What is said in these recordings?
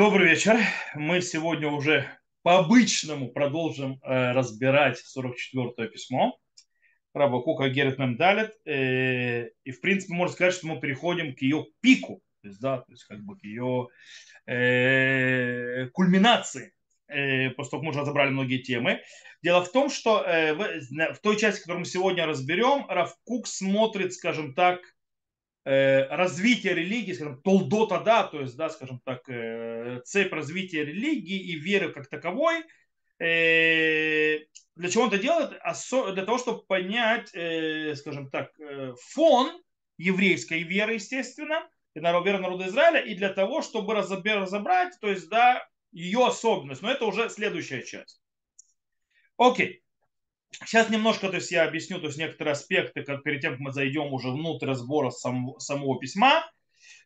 Добрый вечер. Мы сегодня уже по-обычному продолжим э, разбирать 44-е письмо раба Кука Герет Мемдалет. Э, и, в принципе, можно сказать, что мы переходим к ее пику, то есть, да, то есть как бы к ее э, кульминации, э, после того, как мы уже разобрали многие темы. Дело в том, что э, в, в той части, которую мы сегодня разберем, Рав Кук смотрит, скажем так, Э, развития религии, скажем, толдота, да, то есть, да, скажем так, э, цепь развития религии и веры как таковой, э, для чего он это делает? Для того, чтобы понять, скажем так, фон еврейской веры, естественно, и веры народа Израиля, и для того, чтобы разобрать, то есть, да, ее особенность. Но это уже следующая часть. Окей. Сейчас немножко, то есть я объясню, то есть некоторые аспекты, как перед тем, как мы зайдем уже внутрь разбора сам, самого письма.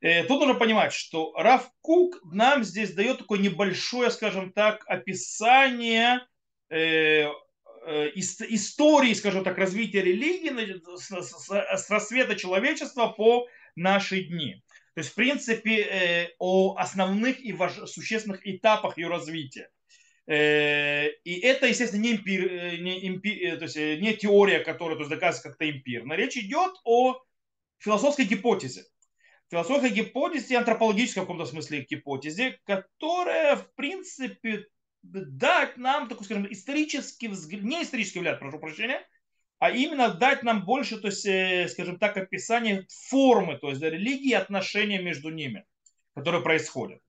Э, тут нужно понимать, что Раф Кук нам здесь дает такое небольшое, скажем так, описание э, э, истории, скажем так, развития религии с, с, с рассвета человечества по наши дни. То есть, в принципе, э, о основных и важ... существенных этапах ее развития. Э, и это, естественно, не, импир, э, не, импир, э, то есть не теория, которая то есть, доказывается как-то эмпирно. Речь идет о философской гипотезе. Философской гипотезе, антропологической в каком-то смысле гипотезе, которая, в принципе, дать нам, такой, скажем, исторический взгляд, не исторический взгляд, прошу прощения, а именно дать нам больше, то есть, скажем так, описание формы, то есть религии и отношения между ними, которые происходят.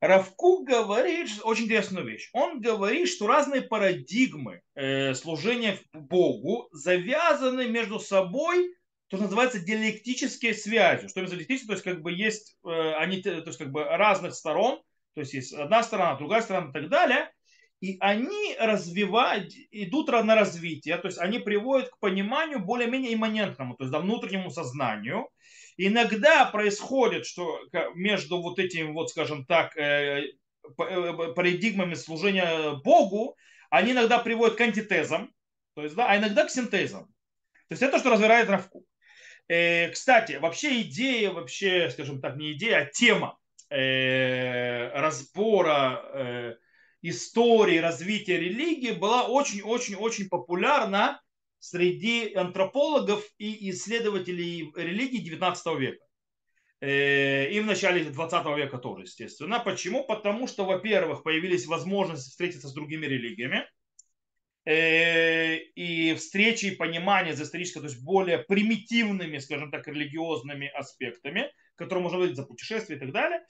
Равкук говорит очень интересную вещь. Он говорит, что разные парадигмы э, служения Богу завязаны между собой, то, что называется диалектические связи. Что именно диалектические, то есть как бы есть э, они, то есть как бы разных сторон, то есть есть одна сторона, другая сторона и так далее, и они развивают, идут на развитие, то есть они приводят к пониманию более-менее имманентному, то есть до внутреннему сознанию, Иногда происходит, что между вот этими, вот, скажем так, э, э, парадигмами служения Богу, они иногда приводят к антитезам, то есть, да, а иногда к синтезам. То есть это, что разбирает Равку. Э, кстати, вообще идея, вообще, скажем так, не идея, а тема разбора истории развития религии была очень-очень-очень популярна среди антропологов и исследователей религии 19 века. Э, и в начале 20 века тоже, естественно. Почему? Потому что, во-первых, появились возможности встретиться с другими религиями. Э, и встречи и понимание за историческое, то есть более примитивными, скажем так, религиозными аспектами, которые можно видеть за путешествия и так далее.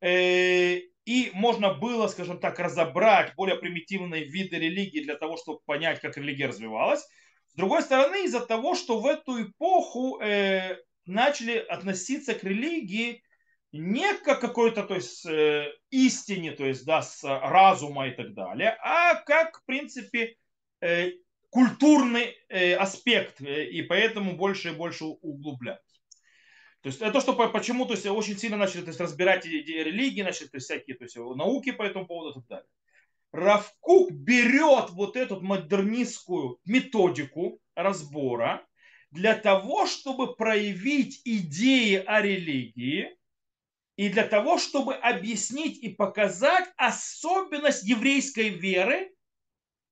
Э, и можно было, скажем так, разобрать более примитивные виды религии для того, чтобы понять, как религия развивалась. С другой стороны, из-за того, что в эту эпоху э, начали относиться к религии не как какой-то то есть, э, истине, то есть да, с разума и так далее, а как, в принципе, э, культурный э, аспект, э, и поэтому больше и больше углублять. То есть это то, что почему то есть, очень сильно начали то есть, разбирать религии, начали то есть, всякие то есть, науки по этому поводу и так далее. Равкук берет вот эту модернистскую методику разбора для того, чтобы проявить идеи о религии и для того, чтобы объяснить и показать особенность еврейской веры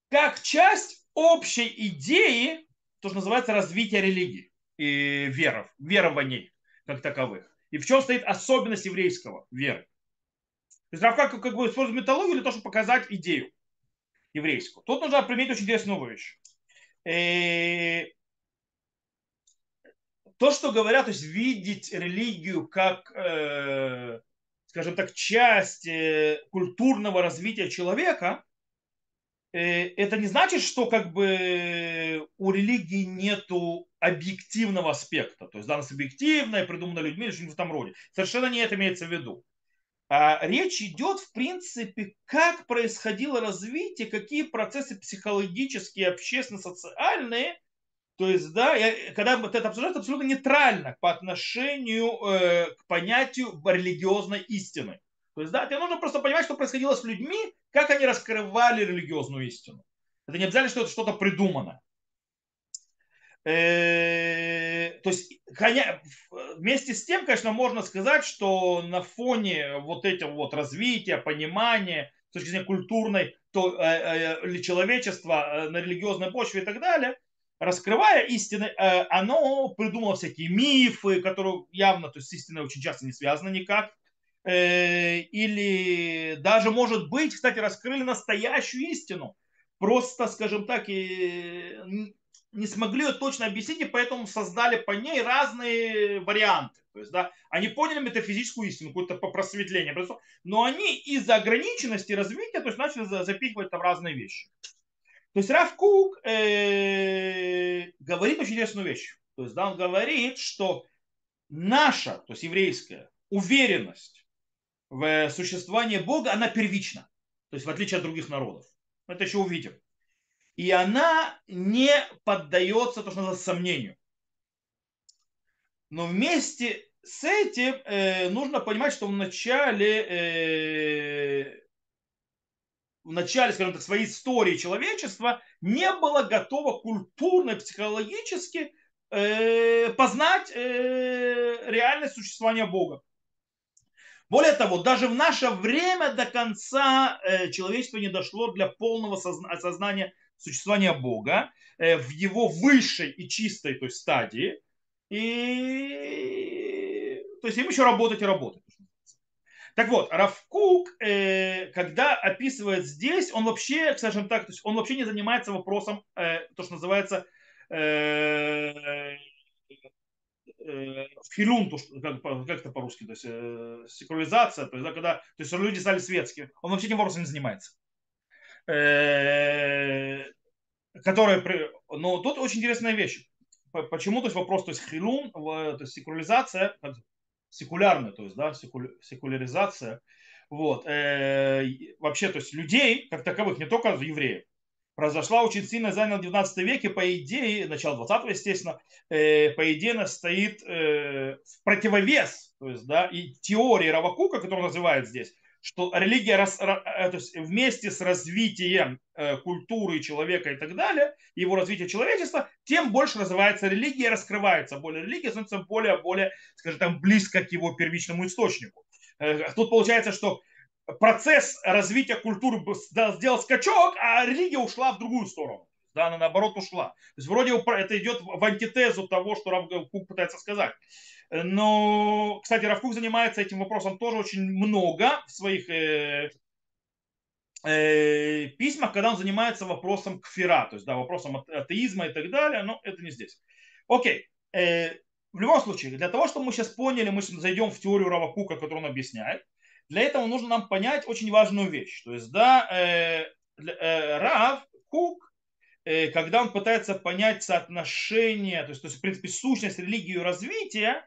как часть общей идеи, то, что называется развитие религии и веров, верований как таковых. И в чем стоит особенность еврейского веры. То есть Равка как, бы использует металлургию для того, чтобы показать идею еврейскую. Тут нужно применить очень интересную вещь. Э, то, что говорят, то есть видеть религию как, э, скажем так, часть э, культурного развития человека, э, это не значит, что как бы у религии нету объективного аспекта, то есть данность объективная, придумана людьми или что-нибудь в этом роде. Совершенно не это имеется в виду. А речь идет, в принципе, как происходило развитие, какие процессы психологические, общественно-социальные. То есть, да, я, когда вот это обсуждается, абсолютно нейтрально по отношению э, к понятию религиозной истины. То есть, да, тебе нужно просто понимать, что происходило с людьми, как они раскрывали религиозную истину. Это не обязательно, что это что-то придумано. Э, то есть вместе с тем, конечно, можно сказать, что на фоне вот этого вот развития, понимания, с точки зрения культурной, то э, э, человечества на религиозной почве и так далее, раскрывая истины, оно придумало всякие мифы, которые явно, то есть с истиной очень часто не связаны никак, или даже, может быть, кстати, раскрыли настоящую истину, просто, скажем так, и не смогли ее точно объяснить, и поэтому создали по ней разные варианты. То есть, да, они поняли метафизическую истину, какое-то просветление, но они из-за ограниченности развития, то есть начали запихивать там разные вещи. То есть Раф Кук э, говорит очень интересную вещь. То есть, да, он говорит, что наша, то есть еврейская, уверенность в существовании Бога, она первична. То есть в отличие от других народов. Это еще увидим и она не поддается, то, что называется, сомнению. Но вместе с этим э, нужно понимать, что в начале, э, в начале, скажем так, своей истории человечества не было готово культурно, психологически э, познать э, реальность существования Бога. Более того, даже в наше время до конца э, человечество не дошло для полного осознания существования Бога э, в его высшей и чистой то есть, стадии. И то есть им еще работать и работать. Так вот, Равкук, э, когда описывает здесь, он вообще, скажем так, то есть он вообще не занимается вопросом, э, то, что называется филюн, как, как это по-русски, то есть секуляризация, то есть да, когда то есть люди стали светскими, он вообще этим вопросом не занимается. Э, которая, но тут очень интересная вещь. Почему, то есть вопрос, то есть хилун, то есть секуляризация, секулярная, то есть, да, секуляризация, вот, э, вообще, то есть людей, как таковых, не только евреев, произошла очень сильно занял в 19 веке, по идее, начало 20 естественно, э, по идее она стоит э, в противовес, то есть, да, и теории Равакука, которую называют здесь, что религия рас, э, то есть вместе с развитием э, культуры человека и так далее, его развитие человечества, тем больше развивается религия, раскрывается более религия, становится более, более, скажем так, близко к его первичному источнику. Э, тут получается, что процесс развития культуры сделал скачок, а религия ушла в другую сторону. Да, она наоборот ушла. То есть вроде это идет в антитезу того, что Равкук пытается сказать. Но, кстати, Равкук занимается этим вопросом тоже очень много в своих э, э, письмах, когда он занимается вопросом кфира, то есть да, вопросом атеизма и так далее, но это не здесь. Окей. Э, в любом случае, для того, чтобы мы сейчас поняли, мы зайдем в теорию Равакука, которую он объясняет, для этого нужно нам понять очень важную вещь. То есть, да, э, э, Рав Кук, э, когда он пытается понять соотношение, то есть, то есть, в принципе, сущность религии и развития,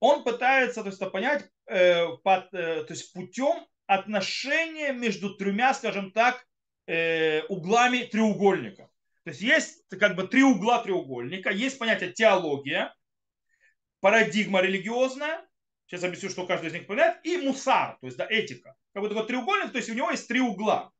он пытается то есть, понять э, под, э, то есть, путем отношения между тремя, скажем так, э, углами треугольника. То есть есть как бы три угла треугольника, есть понятие теология, парадигма религиозная, сейчас объясню, что каждый из них понимает, и мусар, то есть да, этика. Как бы такой треугольник, то есть у него есть три угла.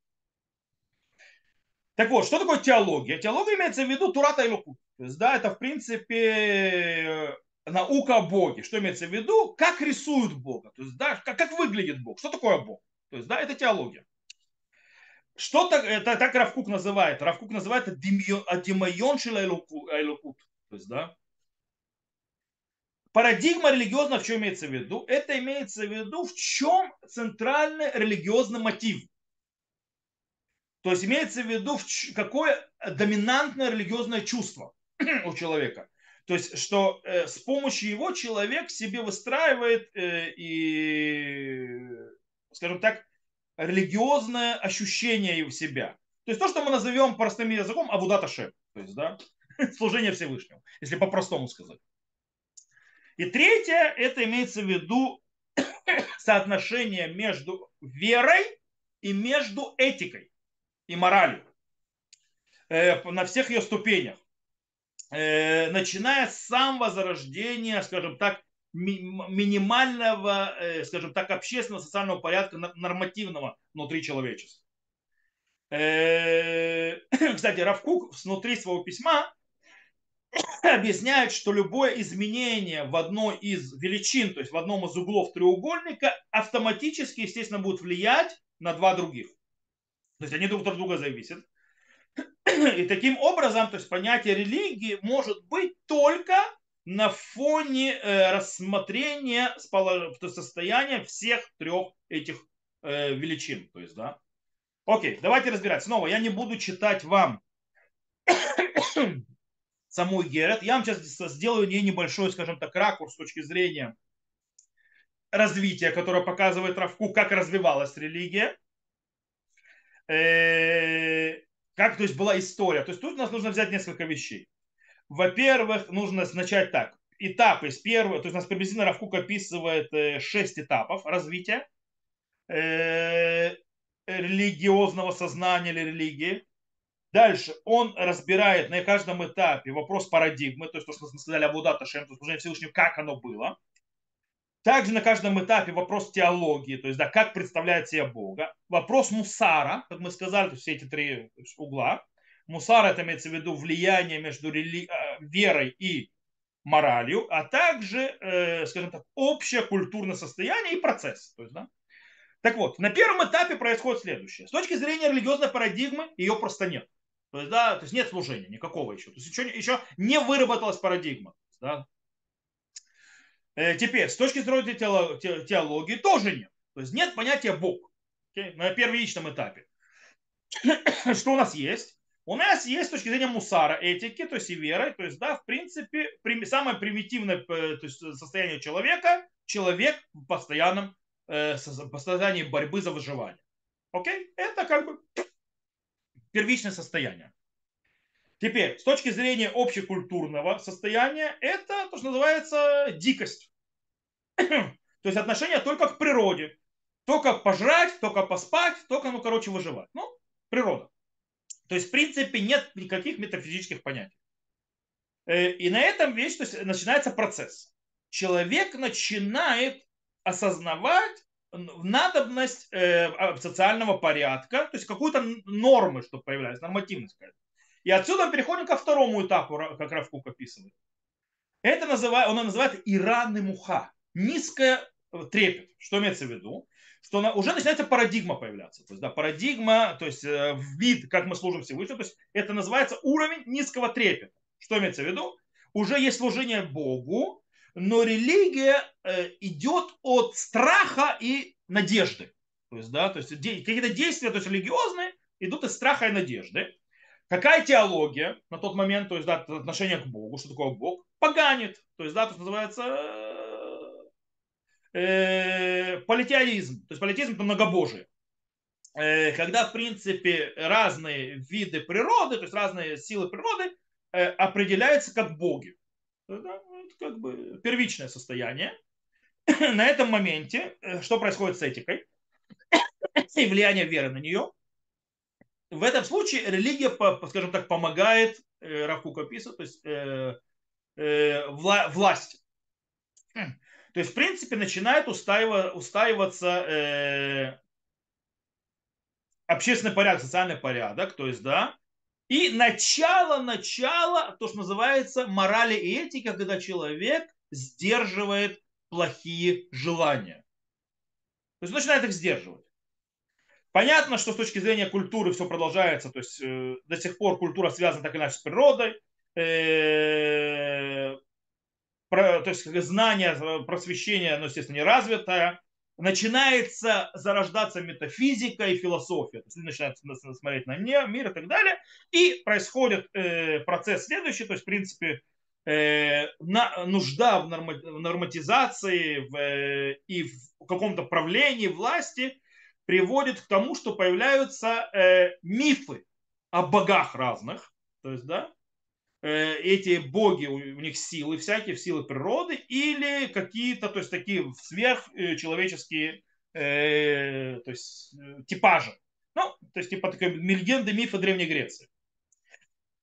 Так вот, что такое теология? Теология имеется в виду Турата и Лукут. То есть, да, это в принципе наука о Боге. Что имеется в виду? Как рисуют Бога. То есть, да, как, как выглядит Бог. Что такое Бог? То есть, да, это теология. Что так, это так Равкук называет? Равкук называет это Адимайон Айлукут. То есть, да, Парадигма религиозная в чем имеется в виду? Это имеется в виду, в чем центральный религиозный мотив. То есть имеется в виду, какое доминантное религиозное чувство у человека. То есть, что э, с помощью его человек себе выстраивает э, и, скажем так, религиозное ощущение в себя. То есть то, что мы назовем простым языком Абудата Шем. То есть, да, служение Всевышнему, если по-простому сказать. И третье, это имеется в виду соотношение между верой и между этикой и моралью э, на всех ее ступенях. Э, начиная с самого зарождения, скажем так, минимального, э, скажем так, общественного социального порядка нормативного внутри человечества. Э, кстати, Равкук внутри своего письма объясняет, что любое изменение в одной из величин, то есть в одном из углов треугольника, автоматически, естественно, будет влиять на два других. То есть они друг от друга зависят. И таким образом, то есть понятие религии может быть только на фоне э, рассмотрения состояния всех трех этих э, величин. То есть, да. Окей, давайте разбирать. Снова я не буду читать вам саму Герет. Я вам сейчас сделаю не небольшой, скажем так, ракурс с точки зрения развития, которое показывает Равку, как развивалась религия. Э, как, то есть, была история. То есть, тут у нас нужно взять несколько вещей. Во-первых, нужно начать так. Этапы с первого, то есть у нас приблизительно Равкук описывает э, шесть этапов развития э, религиозного сознания или религии. Дальше он разбирает на каждом этапе вопрос парадигмы, то есть то, что мы сказали об Удата Шем, то есть служение Всевышнему, как оно было. Также на каждом этапе вопрос теологии, то есть да, как представляет себя Бога. Вопрос мусара, как мы сказали, все эти три угла. Мусар это имеется в виду влияние между рели... Э, верой и моралью, а также, э, скажем так, общее культурное состояние и процесс. То есть, да? Так вот, на первом этапе происходит следующее. С точки зрения религиозной парадигмы ее просто нет. То есть, да, то есть нет служения никакого еще. То есть еще, еще не выработалась парадигма. Да? Э, теперь, с точки зрения теологии тоже нет. То есть нет понятия Бог. Okay? На первичном этапе. Что у нас есть? У нас есть с точки зрения мусара, этики, то есть и веры, то есть, да, в принципе, самое примитивное э, то есть, состояние человека, человек в постоянном э, состоянии борьбы за выживание. Окей? Это как бы первичное состояние. Теперь, с точки зрения общекультурного состояния, это то, что называется дикость. то есть отношение только к природе. Только пожрать, только поспать, только, ну, короче, выживать. Ну, природа. То есть, в принципе, нет никаких метафизических понятий. Э, и на этом вещь, то есть, начинается процесс. Человек начинает осознавать надобность э, а, социального порядка, то есть какую-то нормы, чтобы появлялась, нормативность какая-то. И отсюда мы переходим ко второму этапу, как Равкук описывает. Это называет, он называет Иран и Муха. Низкое э, трепет. Что имеется в виду? что она, уже начинается парадигма появляться. То есть, да, парадигма, то есть э, вид, как мы служим Всевышнему, то есть это называется уровень низкого трепета. Что имеется в виду? Уже есть служение Богу, но религия э, идет от страха и надежды. То есть, да, то есть какие-то действия, то есть религиозные, идут из страха и надежды. Какая теология на тот момент, то есть, да, отношение к Богу, что такое Бог, поганит. То есть, да, то, что называется э, политеизм. То есть политеизм это многобожие. Э, когда, в принципе, разные виды природы, то есть разные силы природы э, определяются как боги. Это, это как бы первичное состояние. На этом моменте, э, что происходит с этикой и влияние веры на нее, в этом случае религия, скажем так, помогает э, Равкук описывает, то есть э, э, вла, власть. Хм. То есть, в принципе, начинает устаиваться э, общественный порядок, социальный порядок, то есть, да, и начало, начало, то, что называется морали и этика, когда человек сдерживает плохие желания. То есть начинает их сдерживать. Понятно, что с точки зрения культуры все продолжается, то есть э, до сих пор культура связана так или иначе с природой, э, то есть знание, э, просвещение, ну, естественно, не развитое, начинается зарождаться метафизика и философия. То есть люди смотреть на мир и так далее. И происходит э, процесс следующий, то есть, в принципе, э, на, нужда в, норма, в норматизации в, э, и в каком-то правлении власти приводит к тому, что появляются э, мифы о богах разных. То есть, да, Э, эти боги, у них силы всякие, силы природы, или какие-то, то есть такие сверхчеловеческие э, то есть, э, типажи. Ну, то есть типа такой легенды, мифы Древней Греции.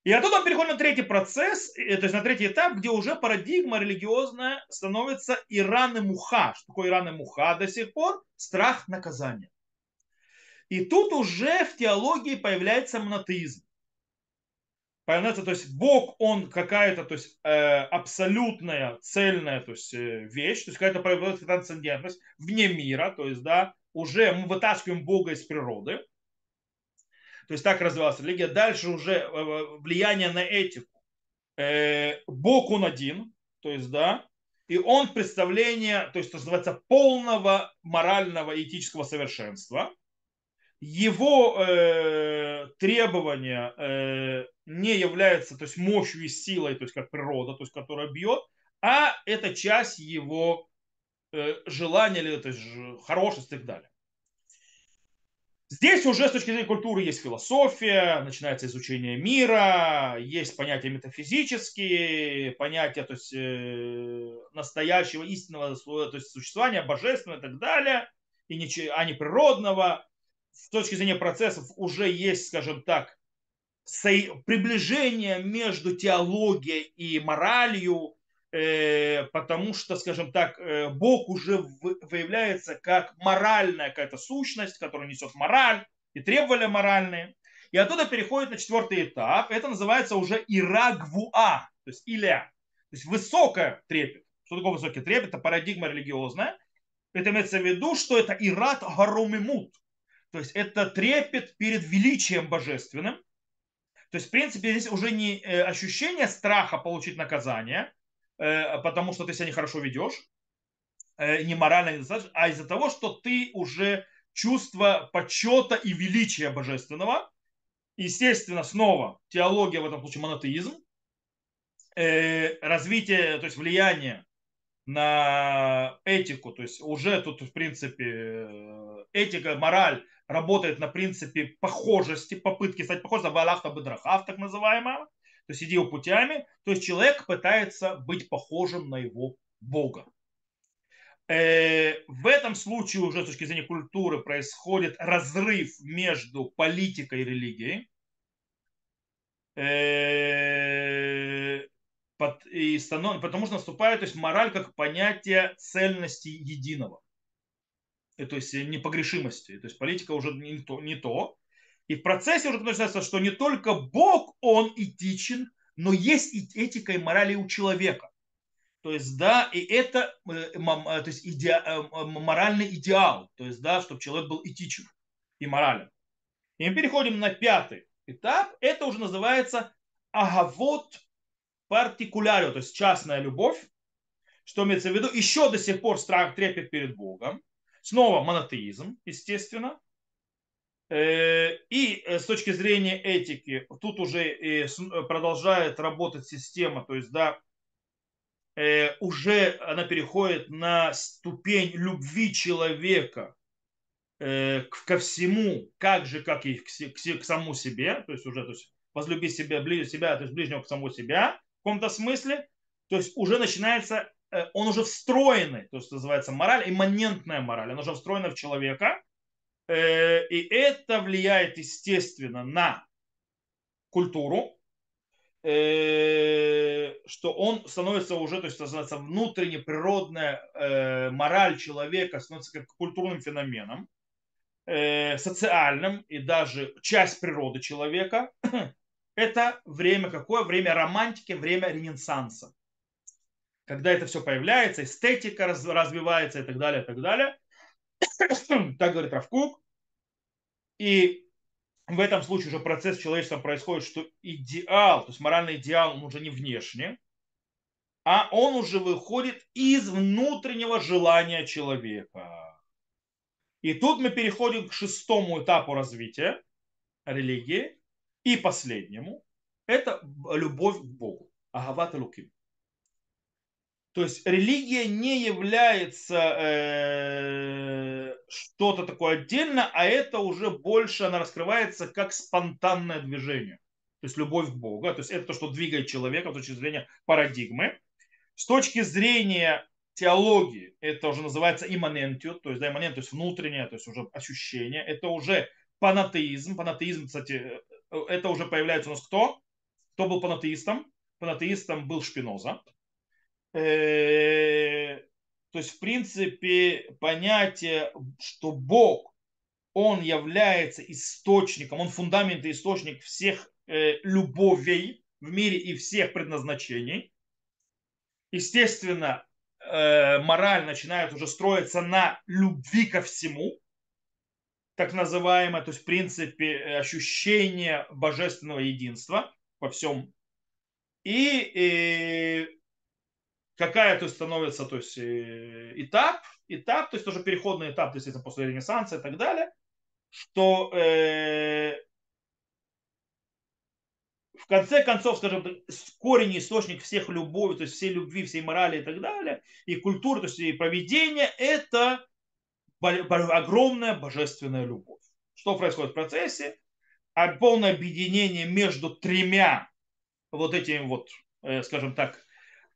И оттуда мы переходим на третий процесс, то есть на третий этап, где уже парадигма религиозная становится Иран и Муха. Что такое Иран и Муха до сих пор? Страх наказания. И тут уже в теологии появляется монотеизм. Понятно? То есть Бог, он какая-то то есть, э, абсолютная, цельная то есть, э, вещь, то есть какая-то проявляется трансцендентность вне мира, то есть, да, уже мы вытаскиваем Бога из природы. То есть так развивалась религия. Дальше уже э, влияние на этику. Э, Бог он один, то есть, да, и он представление, то есть, то называется, полного морального и этического совершенства. Его э, требования э, не являются, то есть, мощью и силой, то есть, как природа, то есть, которая бьет, а это часть его э, желания, или, то есть, хорошести и так далее. Здесь уже с точки зрения культуры есть философия, начинается изучение мира, есть понятия метафизические, понятия то есть, э, настоящего истинного то есть, существования, божественного и так далее, и не, а не природного. С точки зрения процессов уже есть, скажем так, приближение между теологией и моралью, Э, потому что, скажем так, э, Бог уже выявляется как моральная какая-то сущность, которая несет мораль и требования моральные. И оттуда переходит на четвертый этап. Это называется уже ирагвуа, то есть иля. То есть высокая трепет. Что такое высокий трепет? Это парадигма религиозная. Это имеется в виду, что это ират гарумимут. То есть это трепет перед величием божественным. То есть, в принципе, здесь уже не э, ощущение страха получить наказание, Э, потому что ты себя нехорошо ведешь, э, не морально, недостаточно, а из-за того, что ты уже чувство почета и величия божественного. Естественно, снова теология, в этом случае монотеизм, развитие, то есть влияние на этику, то есть уже тут, в принципе, этика, мораль работает на принципе похожести, попытки стать похожим, валахта бедрахав, так называемого, то есть иди путями, то есть человек пытается быть похожим на его Бога. Э, в этом случае уже с точки зрения культуры происходит разрыв между политикой и религией. Э. Потому что наступает то есть, мораль как понятие цельности единого. Э, то есть непогрешимости. То есть политика уже не то. Не то. И в процессе уже начинается, что не только Бог, он этичен, но есть и этика и мораль у человека. То есть, да, и это э, э, то есть, иде, э, моральный идеал. То есть, да, чтобы человек был этичен и морален. И мы переходим на пятый этап. Это уже называется агавот партикулярио, то есть частная любовь. Что имеется в виду? Еще до сих пор страх трепет перед Богом. Снова монотеизм, естественно. Э, и э, с точки зрения этики, тут уже э, продолжает работать система, то есть, да, уже она переходит на ступень любви человека ко всему, как же, как и к, к, самому себе, то есть уже, то есть, возлюби себя, себя, то есть ближнего к самому себя в каком-то смысле, то есть уже начинается, он уже встроенный, то есть называется мораль, имманентная мораль, она уже встроена в человека, Э, и это влияет, естественно, на культуру, э, что он становится уже, то есть становится внутренне природная э, мораль человека становится как культурным феноменом, социальным и даже часть природы человека. Это время какое? Время романтики, время ренессанса. Когда это все появляется, эстетика развивается и так далее, и так далее. так говорит Равкук. И в этом случае уже процесс человечества происходит, что идеал, то есть моральный идеал, он уже не внешне, а он уже выходит из внутреннего желания человека. И тут мы переходим к шестому этапу развития религии и последнему. Это любовь к Богу. Агават Луким. То есть религия не является э, что-то такое отдельно, а это уже больше она раскрывается как спонтанное движение. То есть любовь к Богу. То есть это то, что двигает человека с точки зрения парадигмы. С точки зрения теологии, это уже называется имманентию, то есть да, имманент, то есть внутреннее, то есть уже ощущение. Это уже панатеизм. Панатеизм, кстати, э, это уже появляется у нас кто? Кто был панатеистом? Панатеистом был Шпиноза. Э, то есть, в принципе, понятие, что Бог, он является источником, он фундамент и источник всех э, любовей в мире и всех предназначений. Естественно, э, мораль начинает уже строиться на любви ко всему, так называемое, то есть в принципе ощущение божественного единства во всем. И, и какая то становится то есть, э, этап, этап, то есть тоже переходный этап, это после Ренессанса и так далее, что э, в конце концов, скажем, корень источник всех любови, то есть всей любви, всей морали и так далее, и культуры, то есть и поведения, это огромная божественная любовь. Что происходит в процессе? А полное объединение между тремя вот этими вот, э, скажем так,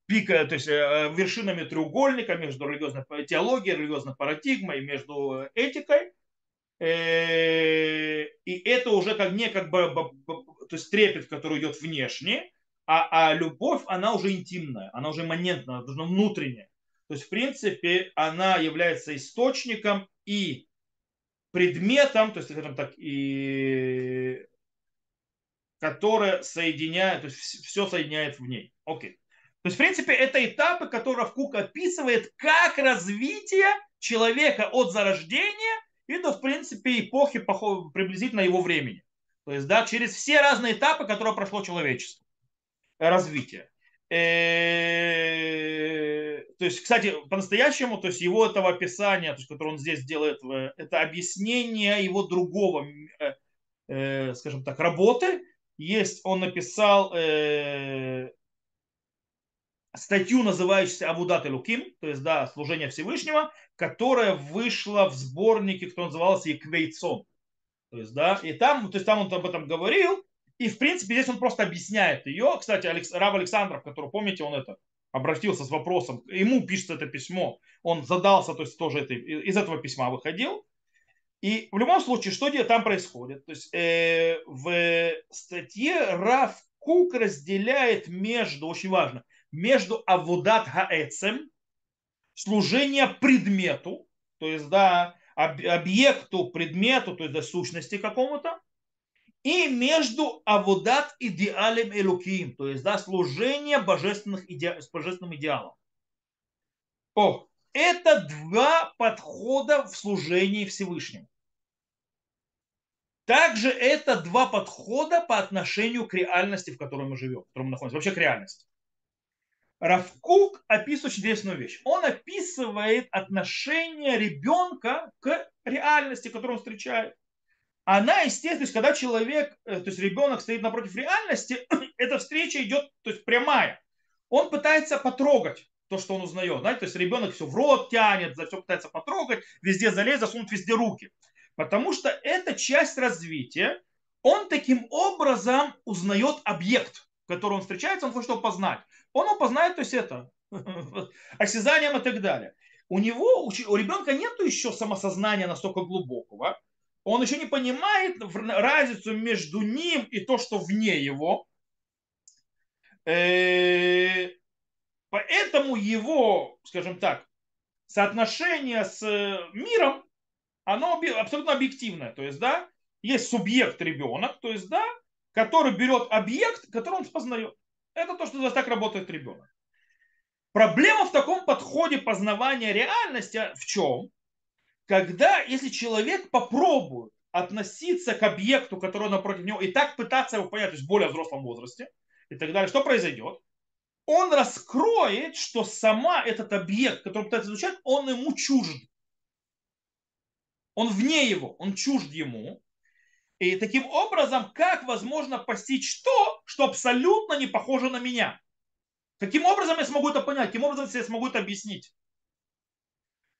пика, то есть э, вершинами треугольника между религиозной теологией, религиозной парадигмой, между этикой. Э, и это уже как не как бы, то есть трепет, который идет внешне, а, а любовь, она уже интимная, она уже имманентная, она внутренняя. То есть, в принципе, она является источником и предметом, то есть, скажем так, и которое соединяет, то есть все соединяет в ней. Окей. То есть, в принципе, это этапы, которые Кук описывает как развитие человека от зарождения и до, в принципе, эпохи приблизительно его времени. То есть, да, через все разные этапы, которые прошло человечество. Развитие. Э, то есть, кстати, по-настоящему, то есть его этого описания, то есть, которое он здесь делает, это объяснение его другого, э, э, скажем так, работы. Есть, он написал статью, называющуюся Абудат Луким, то есть, да, служение Всевышнего, которая вышла в сборнике, кто назывался Еквейцон. То есть, да, и там, то есть там он об этом говорил, и в принципе здесь он просто объясняет ее. Кстати, Алекс, Рав Александров, который, помните, он это обратился с вопросом, ему пишется это письмо, он задался, то есть тоже это, из этого письма выходил. И в любом случае, что там происходит? То есть э, в статье Рав Кук разделяет между, очень важно, между авудат хаэцем, служение предмету, то есть, да, объекту, предмету, то есть, да, сущности какому-то, и между авудат идеалем элуким, то есть, да, служение божественных иде... с божественным идеалом. О, это два подхода в служении Всевышнему. Также это два подхода по отношению к реальности, в которой мы живем, в которой мы находимся, вообще к реальности. Равкук описывает очень интересную вещь. Он описывает отношение ребенка к реальности, которую он встречает. Она, естественно, то есть, когда человек, э, то есть ребенок стоит напротив реальности, эта встреча идет то есть, прямая. Он пытается потрогать то, что он узнает. Знаете, то есть ребенок все в рот тянет, за все пытается потрогать, везде залезть, засунуть везде руки. Потому что это часть развития. Он таким образом узнает объект, который он встречается, он хочет его познать он его познает, то есть это, осязанием и так далее. У него, у ребенка нет еще самосознания настолько глубокого, он еще не понимает разницу между ним и то, что вне его. Э, поэтому его, скажем так, соотношение с миром, оно абсолютно объективное. То есть, да, есть субъект ребенок, то есть, да, который берет объект, который он познает. Это то, что так работает ребенок. Проблема в таком подходе познавания реальности в чем? Когда, если человек попробует относиться к объекту, который напротив него, и так пытаться его понять, то есть в более взрослом возрасте, и так далее, что произойдет? Он раскроет, что сама этот объект, который пытается изучать, он ему чужд. Он вне его, он чужд ему. И таким образом, как возможно постичь то, что абсолютно не похоже на меня? Каким образом я смогу это понять? Каким образом я смогу это объяснить?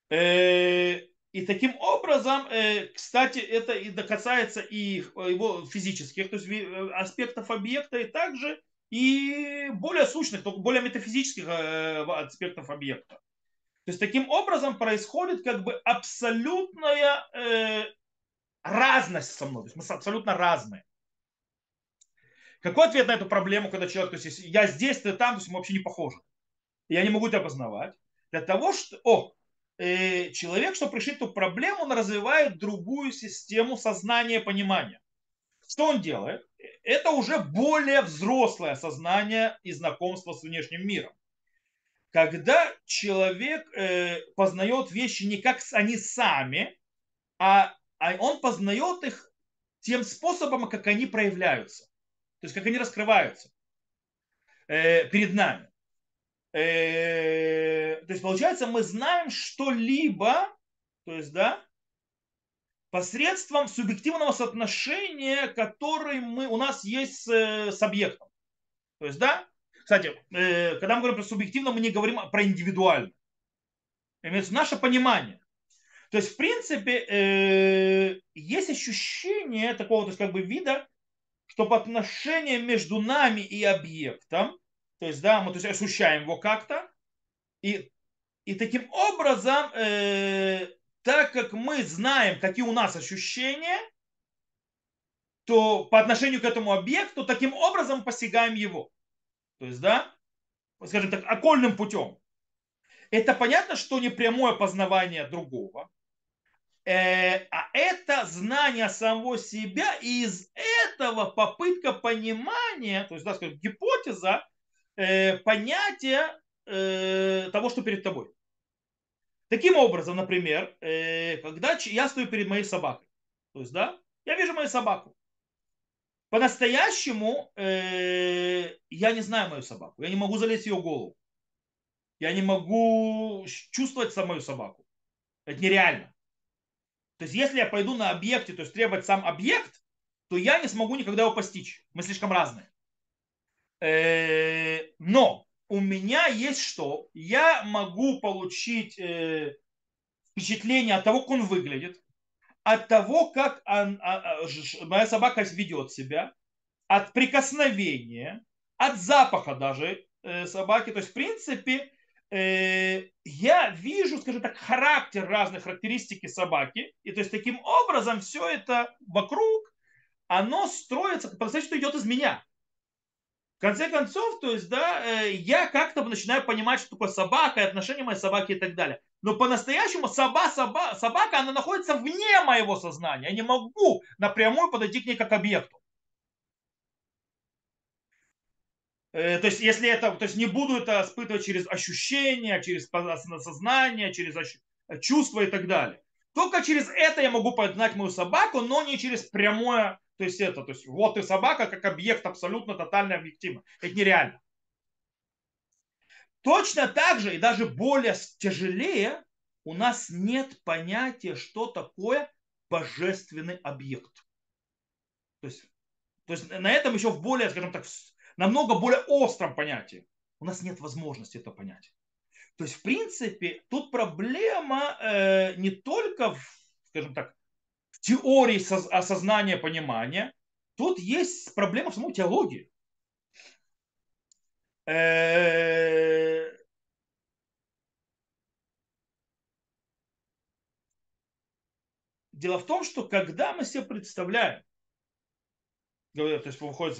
Э, и таким образом, э, кстати, это и касается и его физических то есть э, аспектов объекта, и также и более сущных, более метафизических аспектов объекта. То есть таким образом происходит как бы абсолютная разность со мной. То есть мы абсолютно разные. Какой ответ на эту проблему, когда человек, то есть я здесь, ты там, то есть мы вообще не похожи. Я не могу тебя познавать. Для того, что, о, э, человек, чтобы решить эту проблему, он развивает другую систему сознания, понимания. Что он делает? это уже более взрослое сознание и знакомство с внешним миром. Когда человек э, познает вещи не как они сами, а, а он познает их тем способом, как они проявляются. То есть как они раскрываются э, перед нами. Э, то есть получается, мы знаем что-либо, то есть, да, посредством субъективного соотношения, который мы, у нас есть с, с объектом. То есть, да, кстати, э, когда мы говорим про субъективно, мы не говорим про индивидуально. Имеется наше понимание. То есть, в принципе, э, есть ощущение такого, то есть, как бы вида, что по отношению между нами и объектом, то есть, да, мы то есть, ощущаем его как-то, и, и таким образом э, так как мы знаем, какие у нас ощущения, то по отношению к этому объекту таким образом постигаем его. То есть, да, скажем так, окольным путем. Это понятно, что не прямое познавание другого, а это знание самого себя, и из этого попытка понимания, то есть, да, скажем, гипотеза, э, понятия э, того, что перед тобой. Таким образом, например, э, когда я стою перед моей собакой, то есть, да, я вижу мою собаку. По-настоящему э, я не знаю мою собаку. Я не могу залезть в ее голову. Я не могу чувствовать самую собаку. Это нереально. То есть, если я пойду на объекте, то есть требовать сам объект, то я не смогу никогда его постичь. Мы слишком разные. Э, но у меня есть что? Я могу получить э, впечатление от того, как он выглядит, от того, как а, а, моя собака ведет себя, от прикосновения, от запаха даже э, собаки. То есть, в принципе, я вижу, скажем так, характер разных характеристики собаки. И то есть, таким образом, все это вокруг, оно строится, по-настоящему идет из меня. В конце концов, то есть, да, э, я как-то начинаю понимать, что такое собака, отношения моей собаки и так далее. Но по-настоящему соба, соба, собака, она находится вне моего сознания. Я не могу напрямую подойти к ней как объекту. Э, то есть, если это, то есть не буду это испытывать через ощущения, через сознание, через чувства и так далее. Только через это я могу познать мою собаку, но не через прямое то есть это, то есть вот и собака как объект абсолютно тотально объективно. Это нереально. Точно так же и даже более тяжелее у нас нет понятия, что такое божественный объект. То есть, то есть на этом еще в более, скажем так, намного более остром понятии. У нас нет возможности это понять. То есть, в принципе, тут проблема э, не только, в, скажем так, теории осознания, понимания, тут есть проблема в самой теологии. Э, дело в том, что когда мы себе представляем, то есть выходит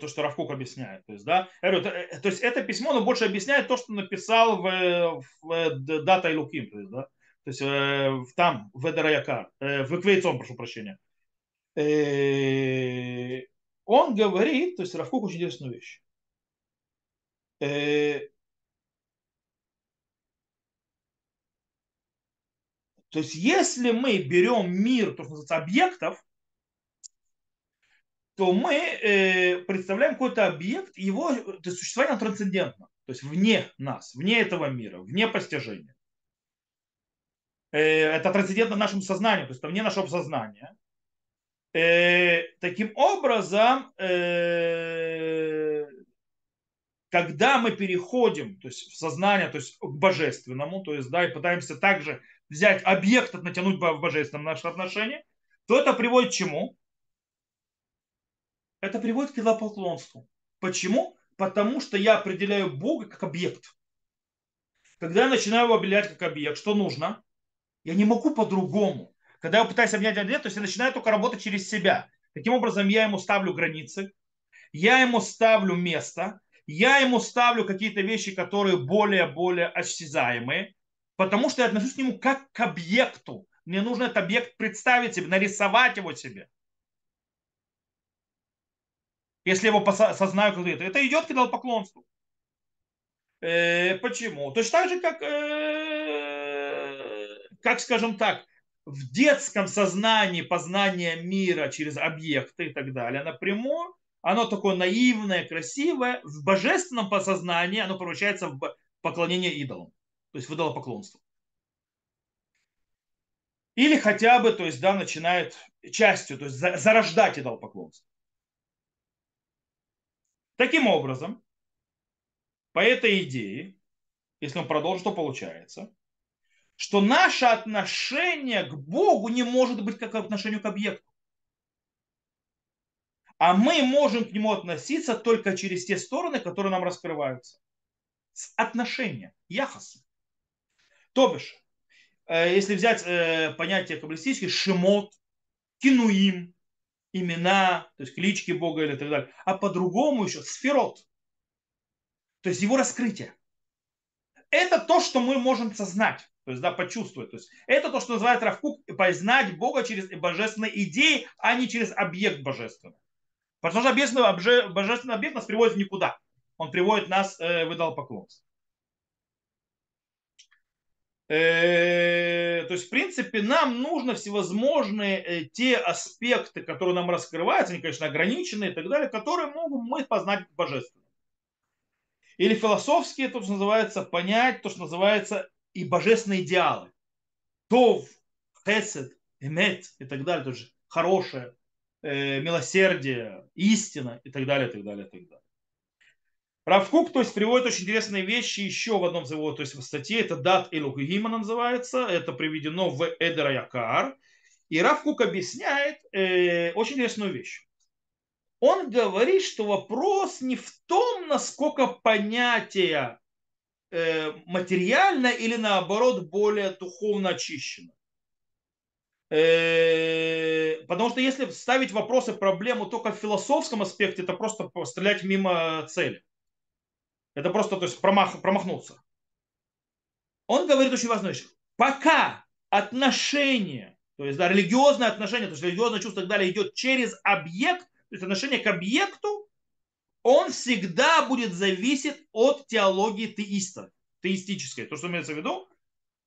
то, что Равкук объясняет. То есть, да, то есть это письмо, оно больше объясняет то, что написал в, в Дата и Луким. То есть, да, то есть э, там, в Эдераякар, э, в Эквейцон, прошу прощения, э, он говорит, то есть Равкук очень интересную вещь. Э, то есть если мы берем мир, то, что называется, объектов, то мы э, представляем какой-то объект, его существование трансцендентно, то есть вне нас, вне этого мира, вне постижения. Э, это трансцендентно нашему сознанию, то есть это вне нашего сознания. Э, таким образом, э, когда мы переходим то есть в сознание, то есть к божественному, то есть да, и пытаемся также взять объект, натянуть в божественном наше отношение, то это приводит к чему? Это приводит к идолопоклонству. Почему? Потому что я определяю Бога как объект. Когда я начинаю его определять как объект, что нужно? Я не могу по-другому. Когда я пытаюсь обнять ответ, то есть я начинаю только работать через себя. Таким образом, я ему ставлю границы, я ему ставлю место, я ему ставлю какие-то вещи, которые более-более осязаемые, потому что я отношусь к нему как к объекту. Мне нужно этот объект представить себе, нарисовать его себе. Если его осознаю как это, это идет к идолопоклонству. Э, почему? Точно так же, как, э, как, скажем так, в детском сознании познание мира через объекты и так далее напрямую, оно такое наивное, красивое, в божественном подсознании оно превращается в поклонение идолам, то есть в идолопоклонство. Или хотя бы, то есть, да, начинает частью, то есть зарождать идолопоклонство. Таким образом, по этой идее, если он продолжит, то получается, что наше отношение к Богу не может быть как отношению к объекту. А мы можем к нему относиться только через те стороны, которые нам раскрываются. С отношения, яхаса. То бишь, э, если взять э, понятие каббалистическое, шимот, кинуим, имена, то есть клички Бога или так далее, а по-другому еще сферот, то есть его раскрытие. Это то, что мы можем сознать то есть, да, почувствовать. То есть, это то, что называется Равкук, познать Бога через божественные идеи, а не через объект божественный. Потому что божественный, объект нас приводит никуда. Он приводит нас э, в идолопоклонство. Э, то есть, в принципе, нам нужно всевозможные э, те аспекты, которые нам раскрываются, они, конечно, ограничены и так далее, которые могут мы познать божественно. Или философские, то, что называется, понять, то, что называется и божественные идеалы. Тов, хесед, эмет и так далее, тоже хорошее, э, милосердие, истина и так далее, и так далее, и так далее. Равкук, то есть, приводит очень интересные вещи еще в одном из его то есть, в статье, это дат Элухигима называется, это приведено в Эдера Якар. И Равкук объясняет э, очень интересную вещь. Он говорит, что вопрос не в том, насколько понятия Э, материально или наоборот более духовно очищено. Э, потому что если ставить вопросы, проблему только в философском аспекте, это просто стрелять мимо цели. Это просто то есть, промах, промахнуться. Он говорит очень важную вещь. Пока отношение, то есть да, религиозное отношение, то есть религиозное чувство и так далее идет через объект, то есть отношение к объекту, он всегда будет зависеть от теологии теиста, теистической. То, что имеется в виду,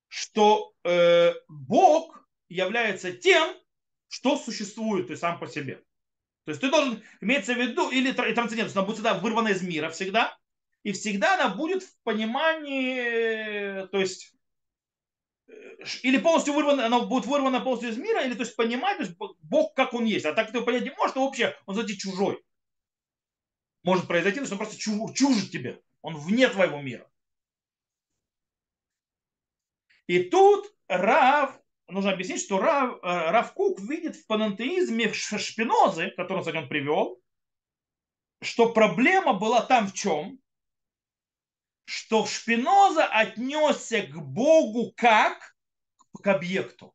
что э, Бог является тем, что существует, то есть сам по себе. То есть ты должен, имеется в виду, или трансцендентность, она будет всегда вырвана из мира всегда, и всегда она будет в понимании, то есть, э, или полностью вырвана, она будет вырвана полностью из мира, или то есть понимать, то есть Бог как он есть. А так ты понять не можешь, что вообще он, знаете, чужой может произойти, что он просто чужит тебе. Он вне твоего мира. И тут Рав, нужно объяснить, что Рав, э, Рав Кук видит в панантеизме Шпинозы, который кстати, он привел, что проблема была там в чем? Что Шпиноза отнесся к Богу как к объекту.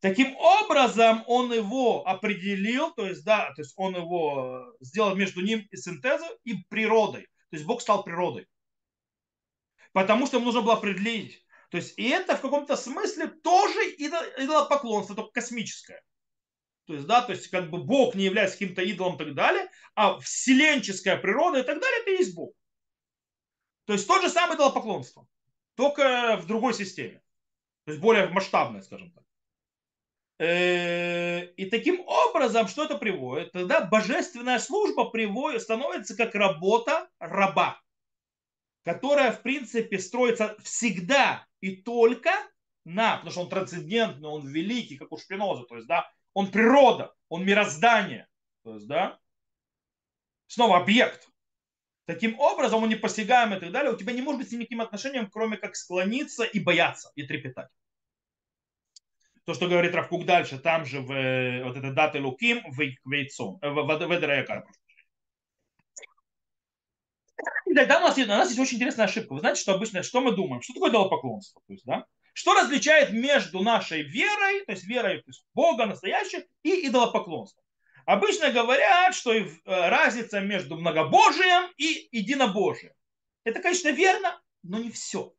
Таким образом, он его определил, то есть, да, то есть он его э, сделал между ним и синтезом, и природой. То есть Бог стал природой. Потому что ему нужно было определить. То есть, и это в каком-то смысле тоже идолопоклонство, только космическое. То есть, да, то есть, как бы Бог не является каким-то идолом и так далее, а вселенческая природа и так далее, это и есть Бог. То есть, тот же самый идолопоклонство, только в другой системе. То есть, более масштабное, скажем так. Э, и таким образом, что это приводит? Тогда божественная служба приводит, становится как работа раба, которая, в принципе, строится всегда и только на, потому что он трансцендентный, он великий, как у Шпиноза, то есть, да, он природа, он мироздание, то есть, да, снова объект. Таким образом, он непосягаемый и так далее, у тебя не может быть с ним никаким отношением, кроме как склониться и бояться, и трепетать то, что говорит Равкук дальше, там же в э, вот это дата Луким в Вейцом, э, в, в, в Эдраякар. Да, у нас, есть, у нас есть очень интересная ошибка. Вы знаете, что обычно, что мы думаем? Что такое идолопоклонство? То есть, да? Что различает между нашей верой, то есть верой то есть Бога настоящего, и идолопоклонством? Обычно говорят, что э, разница между многобожием и единобожием. Это, конечно, верно, но не все.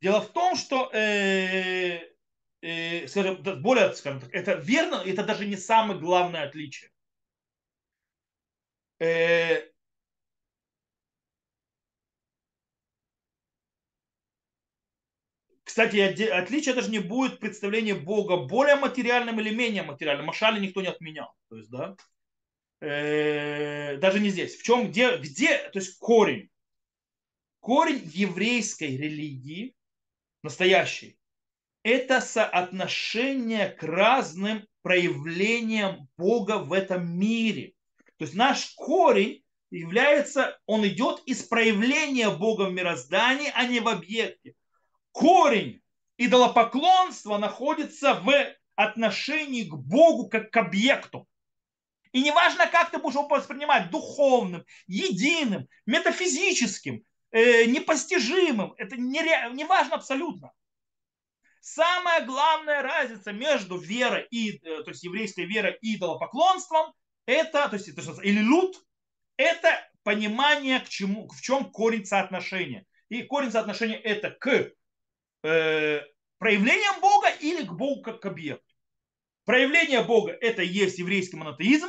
Дело в том, что э, э, скажем, более, скажем так, это верно, это даже не самое главное отличие. Э, Кстати, отличие даже не будет представления Бога более материальным или менее материальным. Машали никто не отменял. То есть, да, э, даже не здесь. В чем, где, где, то есть корень. Корень еврейской религии, настоящий, это соотношение к разным проявлениям Бога в этом мире. То есть наш корень является, он идет из проявления Бога в мироздании, а не в объекте корень идолопоклонства находится в отношении к Богу как к объекту. И неважно, как ты будешь его воспринимать, духовным, единым, метафизическим, э, непостижимым, это не, не важно абсолютно. Самая главная разница между верой и, э, то есть еврейской верой и идолопоклонством, это, то есть это или лут, это понимание, к чему, в чем корень соотношения. И корень соотношения это к э, проявлением Бога или к Богу как к объекту. Проявление Бога – это есть еврейский монотеизм,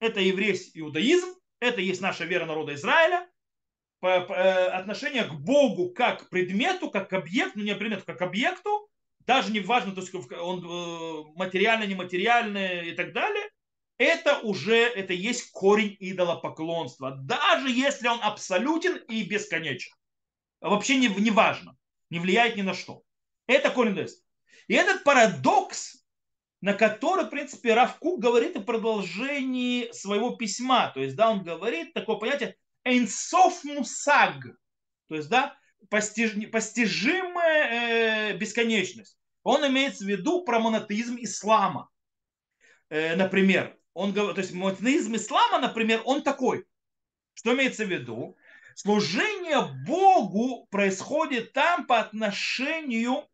это еврейский иудаизм, это есть наша вера народа Израиля. Э, отношение к Богу как к предмету, как к объекту, ну не предмету, как к объекту, даже не важно, то есть он э, материально, нематериальный и так далее, это уже, это есть корень идолопоклонства, даже если он абсолютен и бесконечен. Вообще не, не важно не влияет ни на что. Это корень иудаизма. И этот парадокс, на который, в принципе, Равкук говорит в продолжении своего письма. То есть, да, он говорит такое понятие «энсоф мусаг», то есть, да, постиж, постижимая э, бесконечность. Он имеет в виду про монотеизм ислама. Э, например, он то есть монотеизм ислама, например, он такой. Что имеется в виду? Служение Богу происходит там по отношению,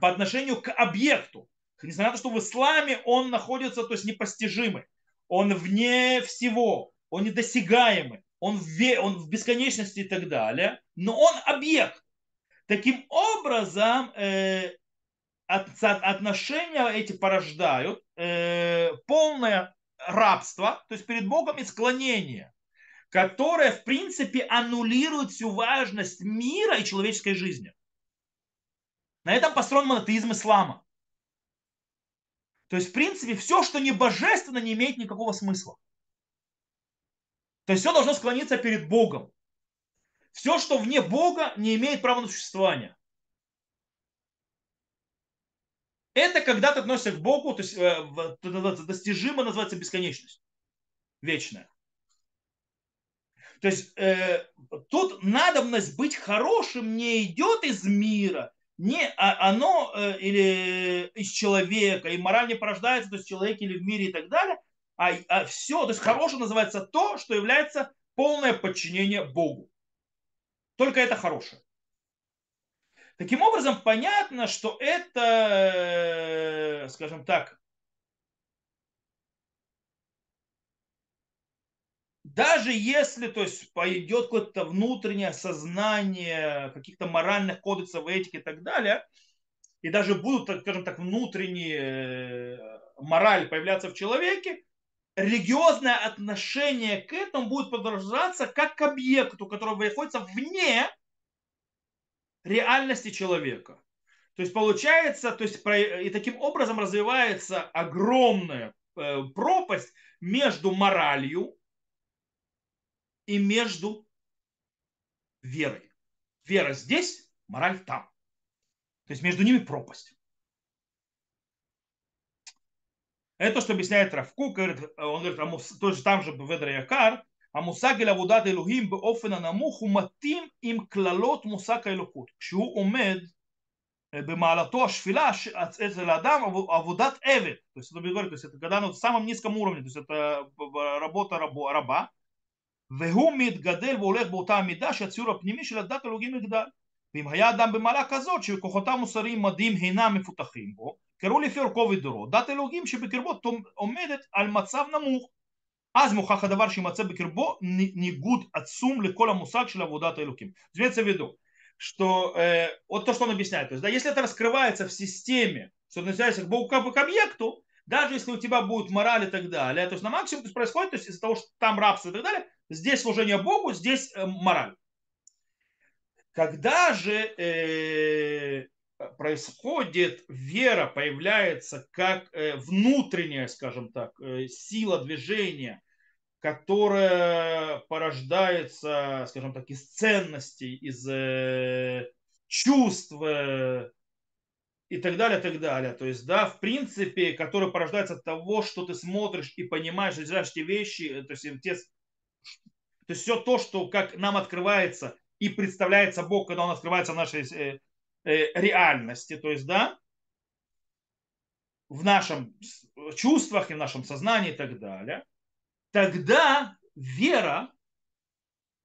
по отношению к объекту. Несмотря на то, что в исламе он находится, то есть непостижимый, он вне всего, он недосягаемый, он в, он в бесконечности и так далее, но он объект. Таким образом, э, от, отношения эти порождают э, полное рабство, то есть перед Богом и склонение которая, в принципе, аннулирует всю важность мира и человеческой жизни. На этом построен монотеизм ислама. То есть, в принципе, все, что не божественно, не имеет никакого смысла. То есть все должно склониться перед Богом. Все, что вне Бога, не имеет права на существование. Это когда ты относишься к Богу, то есть э, достижимо называется бесконечность. Вечная. То есть э, тут надобность быть хорошим не идет из мира, не а оно э, или из человека, и мораль не порождается, то есть в или в мире и так далее, а, а все, то есть хорошее называется то, что является полное подчинение Богу. Только это хорошее. Таким образом, понятно, что это, э, скажем так, даже если то есть, пойдет какое-то внутреннее сознание каких-то моральных кодексов этики и так далее, и даже будут, скажем так, внутренние э, мораль появляться в человеке, религиозное отношение к этому будет продолжаться как к объекту, который находится вне реальности человека. То есть получается, то есть и таким образом развивается огромная э, пропасть между моралью, и между верой. Вера здесь, мораль там. То есть между ними пропасть. Это то, что объясняет Равку, говорит, он говорит, то же там же Беведра Якар, המושג אל עבודת אלוהים באופן הנמוך הוא מתאים עם קללות מושג האלוקות. כשהוא עומד במעלתו השפלה אצל האדם עבודת עבד. То есть, это, то есть это когда на самом низком уровне, то есть это работа раба, והוא מתגדל והולך באותה המידה שהציור הפנימי של הדת אלוהים יגדל. ואם היה אדם במעלה כזאת שכוחותיו מוסריים מדהים אינם מפותחים בו, קראו לפי אורכו ודורו, דת אלוהים שבקרבו עומדת על מצב נמוך. אז מוכח הדבר שימצא בקרבו ניגוד עצום לכל המושג של עבודת האלוקים. Имеется в виду, что э, вот то, что он объясняет, то есть, да, если это раскрывается в системе, что относится к Богу как к объекту, даже если у тебя будет мораль и так далее, то есть на максимум то есть происходит, то есть из-за того, что там рабство и так далее, здесь служение Богу, здесь э, мораль. Когда же э, происходит вера, появляется как э, внутренняя, скажем так, сила движения, которая порождается, скажем так, из ценностей, из э, чувств и так далее, так далее. То есть, да, в принципе, который порождается от того, что ты смотришь и понимаешь, знаешь эти вещи, то есть, те, то есть все то, что как нам открывается и представляется Бог, когда Он открывается в нашей э, э, реальности, то есть, да, в нашем чувствах и в нашем сознании и так далее, тогда вера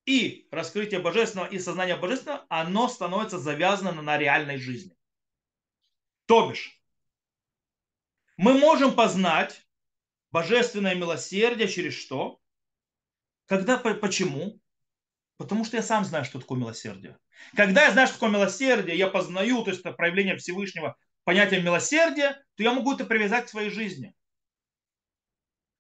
и раскрытие божественного и сознание божественного, оно становится завязано на реальной жизни. То бишь, мы можем познать божественное милосердие через что? Когда, почему? Потому что я сам знаю, что такое милосердие. Когда я знаю, что такое милосердие, я познаю, то есть это проявление Всевышнего, понятие милосердия, то я могу это привязать к своей жизни.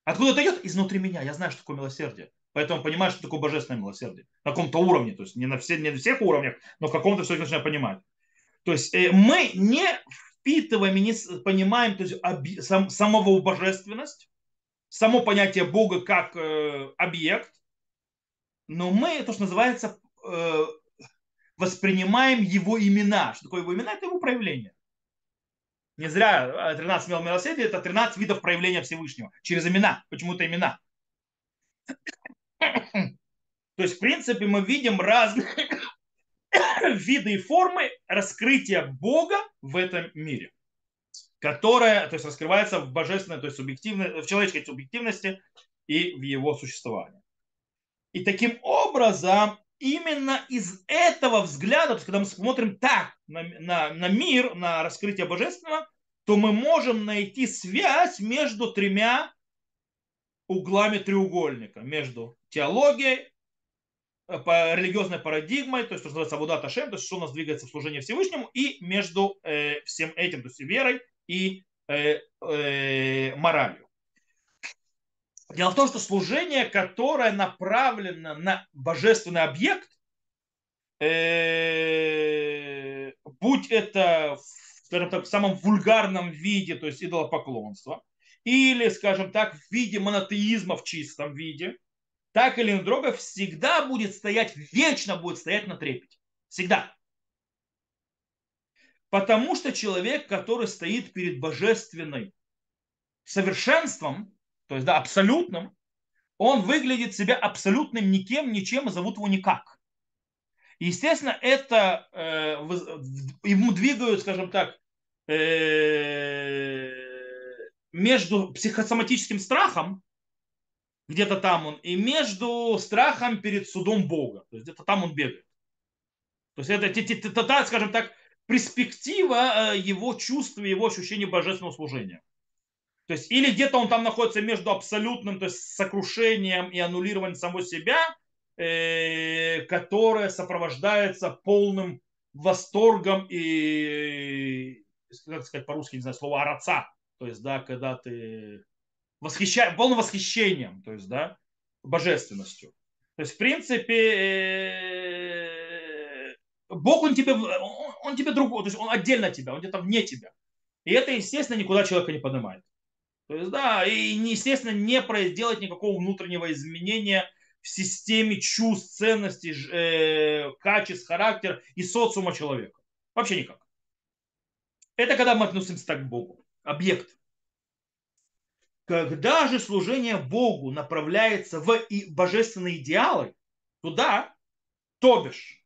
Откуда это идет? Изнутри меня. Я знаю, что такое милосердие. Поэтому понимаю, что такое божественное милосердие. На каком-то уровне. То есть не на, все, не на всех уровнях, но в каком-то все начинаю понимать. То есть э, мы не впитываем и не понимаем то есть, сам, самого божественность, само понятие Бога как э, объект, но мы, то, что называется, э, воспринимаем его имена. Что такое его имена? Это его проявление. Не зря 13 мил милосердия это 13 видов проявления Всевышнего. Через имена. Почему-то имена. То есть, в принципе, мы видим разные виды и формы раскрытия Бога в этом мире, которое то есть, раскрывается в божественной, то есть субъективной, в человеческой субъективности и в его существовании. И таким образом, именно из этого взгляда, то есть когда мы смотрим так на, на, на мир, на раскрытие божественного, то мы можем найти связь между тремя углами треугольника, между теологией, э, по религиозной парадигмой, то есть то, что называется Абудат Ашем, то есть что у нас двигается в служении Всевышнему, и между э, всем этим, то есть верой и э, э, моралью. Дело в том, что служение, которое направлено на божественный объект, э, будь это скажем так, в самом вульгарном виде, то есть идолопоклонство, или, скажем так, в виде монотеизма в чистом виде, так или иначе, всегда будет стоять, вечно будет стоять на трепете. Всегда. Потому что человек, который стоит перед божественным совершенством, то есть да, абсолютным, он выглядит себя абсолютным никем, ничем, и зовут его никак. естественно, это э, ему двигают, скажем так, э, между психосоматическим страхом, где-то там он, и между страхом перед судом Бога. То есть где-то там он бегает. То есть это, скажем так, перспектива э, его чувства, его ощущения божественного служения. То есть или где-то он там находится между абсолютным, то есть сокрушением и аннулированием самого себя, э, которое сопровождается полным восторгом и, как сказать по-русски, не знаю, слово араца. То есть, да, когда ты восхищаешь, полным восхищением, то есть, да, божественностью. То есть, в принципе, э, Бог, он тебе, он, тебе другой, то есть он отдельно от тебя, он где-то вне тебя. И это, естественно, никуда человека не поднимает. То есть, да, и, естественно, не сделать никакого внутреннего изменения в системе чувств, ценностей, э, качеств, характера и социума человека. Вообще никак. Это когда мы относимся так к Богу. Объект. Когда же служение Богу направляется в божественные идеалы, туда, то бишь,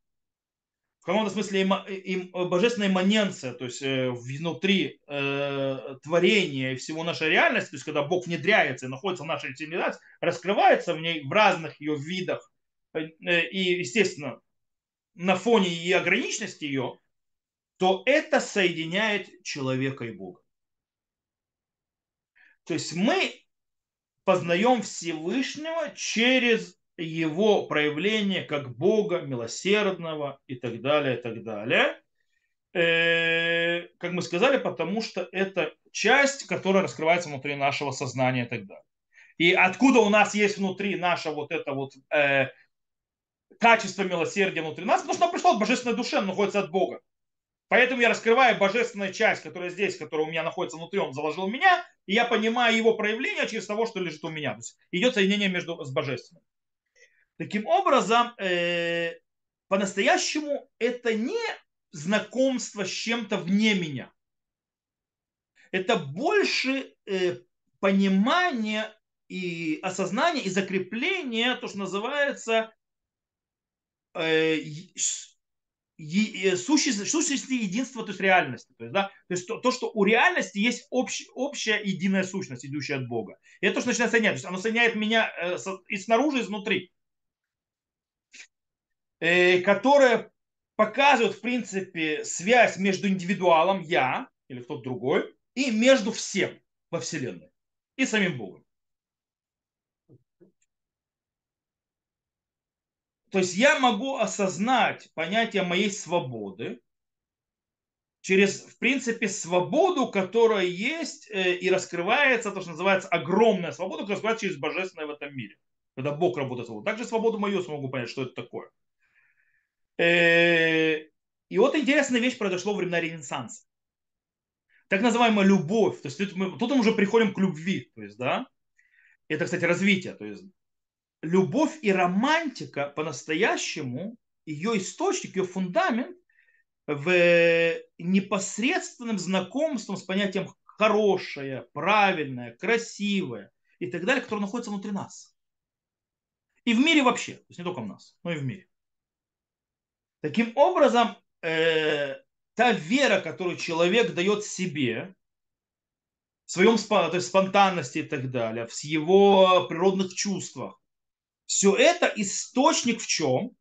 в каком-то смысле им, им божественная имманенция, то есть э, внутри э, творения и всего нашей реальности, то есть когда Бог внедряется и находится в нашей цивилизации, раскрывается в ней в разных ее видах э, и, естественно, на фоне и ограниченности ее, то это соединяет человека и Бога. То есть мы познаем Всевышнего через его проявление как Бога милосердного и так далее, и так далее. Э, как мы сказали, потому что это часть, которая раскрывается внутри нашего сознания и так далее. И откуда у нас есть внутри наше вот это вот э, качество милосердия внутри нас, потому что оно пришло от божественной души, оно находится от Бога. Поэтому я раскрываю божественную часть, которая здесь, которая у меня находится внутри, он заложил меня, и я понимаю его проявление через того, что лежит у меня. То есть идет соединение между с божественным. Таким образом, э, по-настоящему это не знакомство с чем-то вне меня. Это больше э, понимание и осознание и закрепление, то, что называется э, сущности, сущности единства, то есть реальности. То есть, да, то, есть то, то, что у реальности есть общ, общая единая сущность, идущая от Бога. И это то, что начинает соединять. То есть оно соединяет меня э, и снаружи, и изнутри. Э, которая показывает, в принципе, связь между индивидуалом, я или кто-то другой, и между всем во Вселенной. И самим Богом. То есть я могу осознать понятие моей свободы через, в принципе, свободу, которая есть э, и раскрывается, то, что называется огромная свобода, которая раскрывается через божественное в этом мире. Когда Бог работает свободу. Также свободу мою смогу понять, что это такое. Э, и вот интересная вещь произошла во времена Ренессанса. Так называемая любовь. То есть тут мы, тут мы уже приходим к любви. То есть, да, это, кстати, развитие. То есть любовь и романтика по-настоящему, ее источник, ее фундамент в непосредственном знакомстве с понятием хорошее, правильное, красивое и так далее, которое находится внутри нас. И в мире вообще, то есть не только в нас, но и в мире. Таким образом, э, та вера, которую человек дает себе, в своем то есть спонтанности и так далее, в его природных чувствах, все это источник в чем?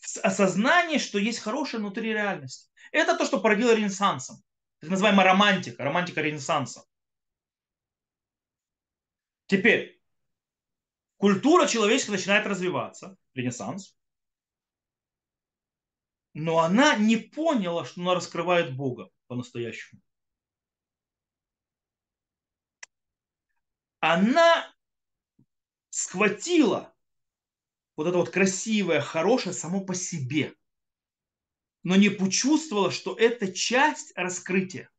В осознании, что есть хорошее внутри реальности. Это то, что породило Ренессансом. Так называемая романтика, романтика Ренессанса. Теперь, культура человеческая начинает развиваться, Ренессанс, но она не поняла, что она раскрывает Бога по-настоящему. Она схватила вот это вот красивое, хорошее само по себе, но не почувствовала, что это часть раскрытия.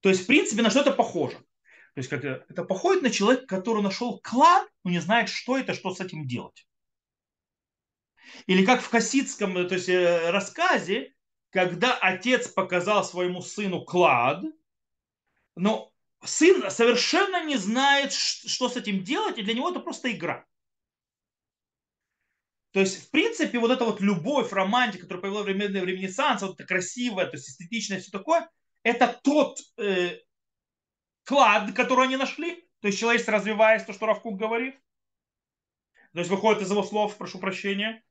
То есть, в принципе, на что это похоже? То есть, как это, походит на человека, который нашел клад, но не знает, что это, что с этим делать. Или как в хасидском то есть, э, рассказе, когда отец показал своему сыну клад, но сын совершенно не знает, что с этим делать, и для него это просто игра. То есть, в принципе, вот эта вот любовь, романтика, которая появилась в время Ренессанса, вот это красивое, то есть эстетичное, все такое, это тот э, клад, который они нашли. То есть человечество развиваясь, то, что Равкук говорит. То есть выходит из его слов, прошу прощения.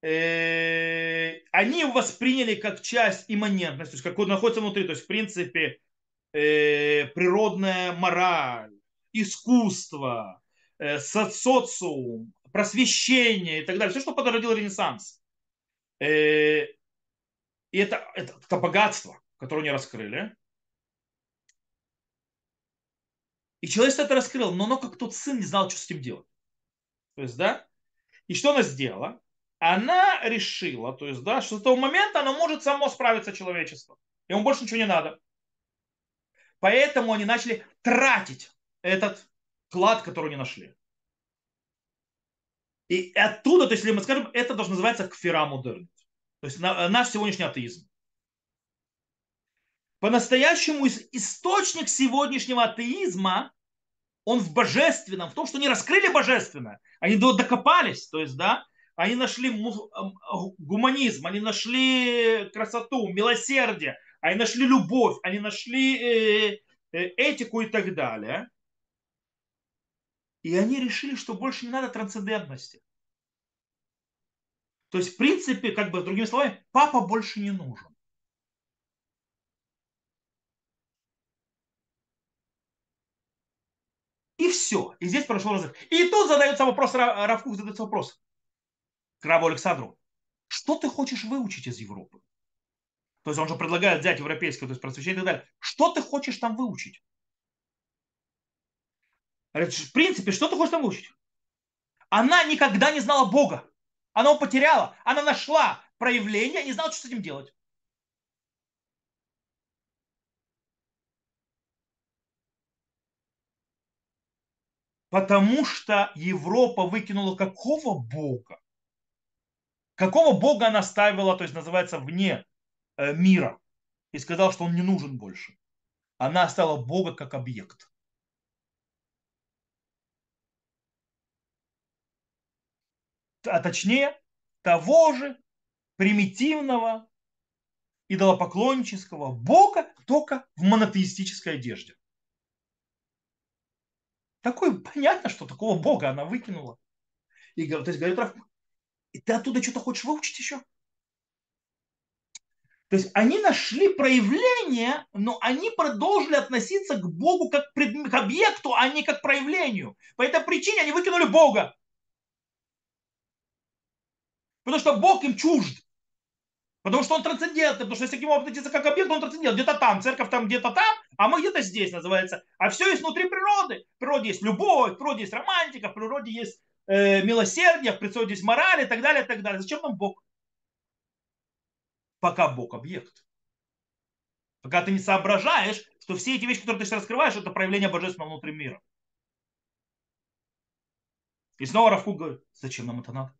Э, они восприняли как часть имманентности, то есть как он находится внутри. То есть, в принципе, э, природная мораль, искусство, э, социум, просвещение и так далее. Все, что породил Ренессанс. И это, это, это богатство, которое они раскрыли. И человечество это раскрыл, но оно как тот сын не знал, что с этим делать. То есть, да? И что она сделала? Она решила, то есть, да, что с того момента оно может само справиться человечество. Ему больше ничего не надо. Поэтому они начали тратить этот клад, который они нашли. И оттуда, то есть, если мы скажем, это должно называться кфира модерн. То есть наш сегодняшний атеизм. По-настоящему источник сегодняшнего атеизма, он в божественном, в том, что они раскрыли божественное. Они докопались, то есть, да, они нашли гуманизм, они нашли красоту, милосердие, они нашли любовь, они нашли э, э, этику и так далее. И они решили, что больше не надо трансцендентности. То есть, в принципе, как бы другими словами, папа больше не нужен. И все. И здесь прошел разрыв. И тут задается вопрос, Равкух задается вопрос. К рабу Александру, что ты хочешь выучить из Европы? То есть он же предлагает взять европейское, то есть просвещение и так далее. Что ты хочешь там выучить? В принципе, что ты хочешь там выучить? Она никогда не знала Бога. Она его потеряла. Она нашла проявление, не знала, что с этим делать. Потому что Европа выкинула какого Бога? Какого Бога она ставила, то есть называется, вне э, мира? И сказала, что он не нужен больше. Она оставила Бога как объект. А точнее, того же примитивного идолопоклоннического Бога, только в монотеистической одежде. Такое понятно, что такого Бога она выкинула. И то есть говорит и ты оттуда что-то хочешь выучить еще? То есть они нашли проявление, но они продолжили относиться к Богу как к объекту, а не как проявлению. По этой причине они выкинули Бога. Потому что Бог им чужд. Потому что он трансцендентный, потому что если к нему относиться как объект, он трансцендент. Где-то там, церковь там где-то там, а мы где-то здесь называется. А все есть внутри природы. В природе есть любовь, в природе есть романтика, в природе есть э, природе есть мораль и так далее, и так далее. Зачем нам Бог? Пока Бог объект. Пока ты не соображаешь, что все эти вещи, которые ты сейчас раскрываешь, это проявление божественного внутри мира. И снова Равку говорит, зачем нам это надо?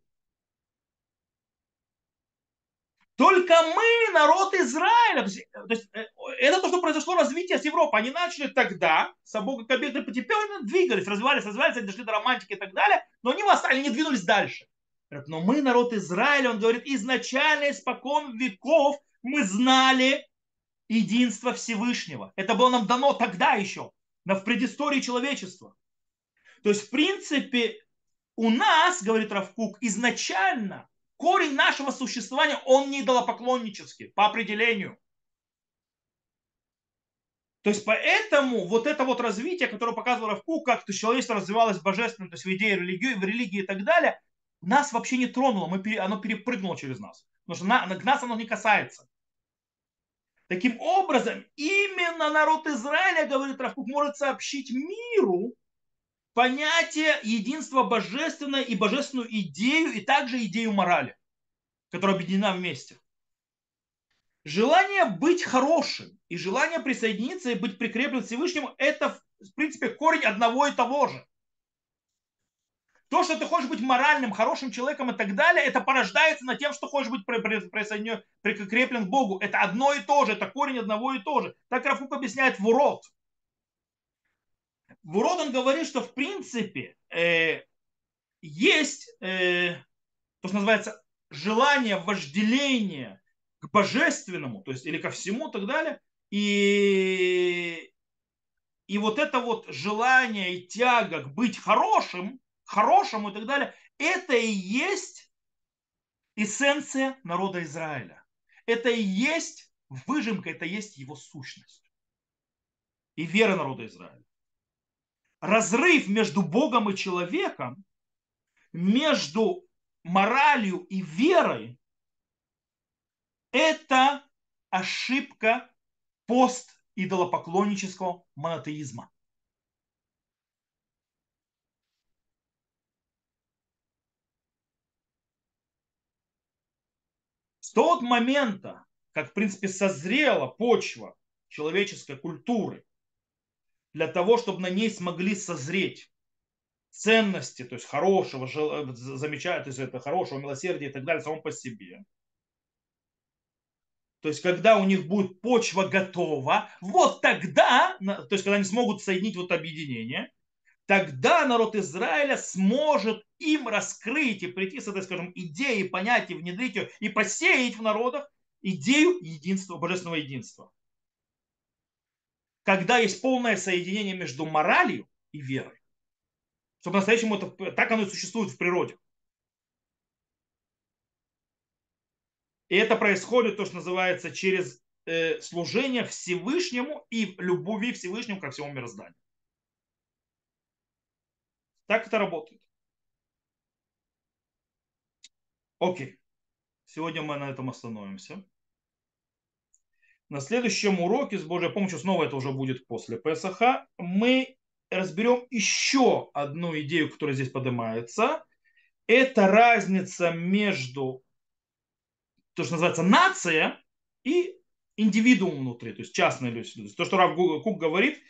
Только мы, народ Израиля, то есть, есть, э, это то, что произошло развитие с Европой. Они начали тогда, с обога к объекту, постепенно двигались, развивались, развивались, они дошли до романтики и так далее, но они, они не двинулись дальше. Но мы, народ Израиля, он говорит, изначально, испокон веков мы знали единство Всевышнего. Это было нам дано тогда еще, в предыстории человечества. То есть, в принципе, у нас, говорит Равкук, изначально корень нашего существования, он не идолопоклоннический по определению. То есть поэтому вот это вот развитие, которое показывало Равку, как то человечество развивалось божественно, то есть в идее религии, в религии и так далее, нас вообще не тронуло, мы, оно перепрыгнуло через нас. Потому что на, к нас оно не касается. Таким образом, именно народ Израиля, говорит Равкук, может сообщить миру понятие единства божественное и божественную идею, и также идею морали, которая объединена вместе. Желание быть хорошим и желание присоединиться и быть прикреплен к Всевышнему, это в принципе корень одного и того же. То, что ты хочешь быть моральным, хорошим человеком и так далее, это порождается на тем, что хочешь быть прикреплен к Богу. Это одно и то же, это корень одного и то же. Так Рафук объясняет в урод. Бурод он говорит, что в принципе э, есть э, то, что называется желание вожделения к божественному, то есть или ко всему и так далее. И, и вот это вот желание и тяга к быть хорошим, хорошему и так далее, это и есть эссенция народа Израиля. Это и есть выжимка, это и есть его сущность. И вера народа Израиля разрыв между Богом и человеком, между моралью и верой, это ошибка пост идолопоклоннического монотеизма. С того момента, как, в принципе, созрела почва человеческой культуры для того, чтобы на ней смогли созреть ценности, то есть хорошего, замечательного, то есть это хорошего милосердия и так далее, само по себе. То есть, когда у них будет почва готова, вот тогда, то есть, когда они смогут соединить вот объединение, тогда народ Израиля сможет им раскрыть и прийти с этой, скажем, идеей, понятием, внедрить ее и посеять в народах идею единства, божественного единства когда есть полное соединение между моралью и верой. Что по-настоящему это, так оно и существует в природе. И это происходит, то, что называется, через э, служение Всевышнему и любви Всевышнему ко всему мирозданию. Так это работает. Окей. Сегодня мы на этом остановимся. На следующем уроке, с Божьей помощью, снова это уже будет после Песаха, мы разберем еще одну идею, которая здесь поднимается. Это разница между то, что называется нация и индивидуум внутри, то есть частные люди. То, что Рав Кук говорит,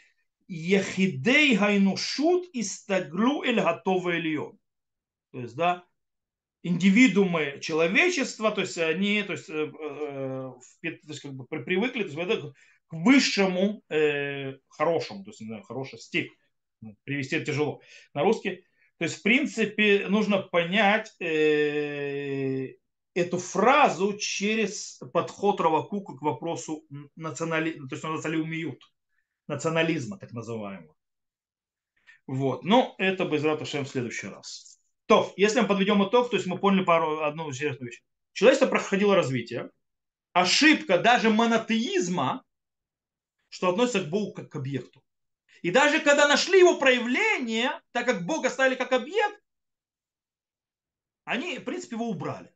Ехидей гайнушут истаглу эль готовы эльон. То есть, да, индивидуумы человечества, то есть они то есть, э, э, то есть, как бы привыкли то есть, к высшему э, хорошему, то есть, не знаю, хороший стих, ну, привести это тяжело на русский. То есть, в принципе, нужно понять э, эту фразу через подход Равакука к вопросу национали... то есть, националиумиют, национализма, так называемого. Вот. Но это без Раташем в следующий раз. То, если мы подведем итог, то есть мы поняли пару, одну интересную вещь. Человечество проходило развитие. Ошибка даже монотеизма, что относится к Богу как к объекту. И даже когда нашли его проявление, так как Бога оставили как объект, они, в принципе, его убрали.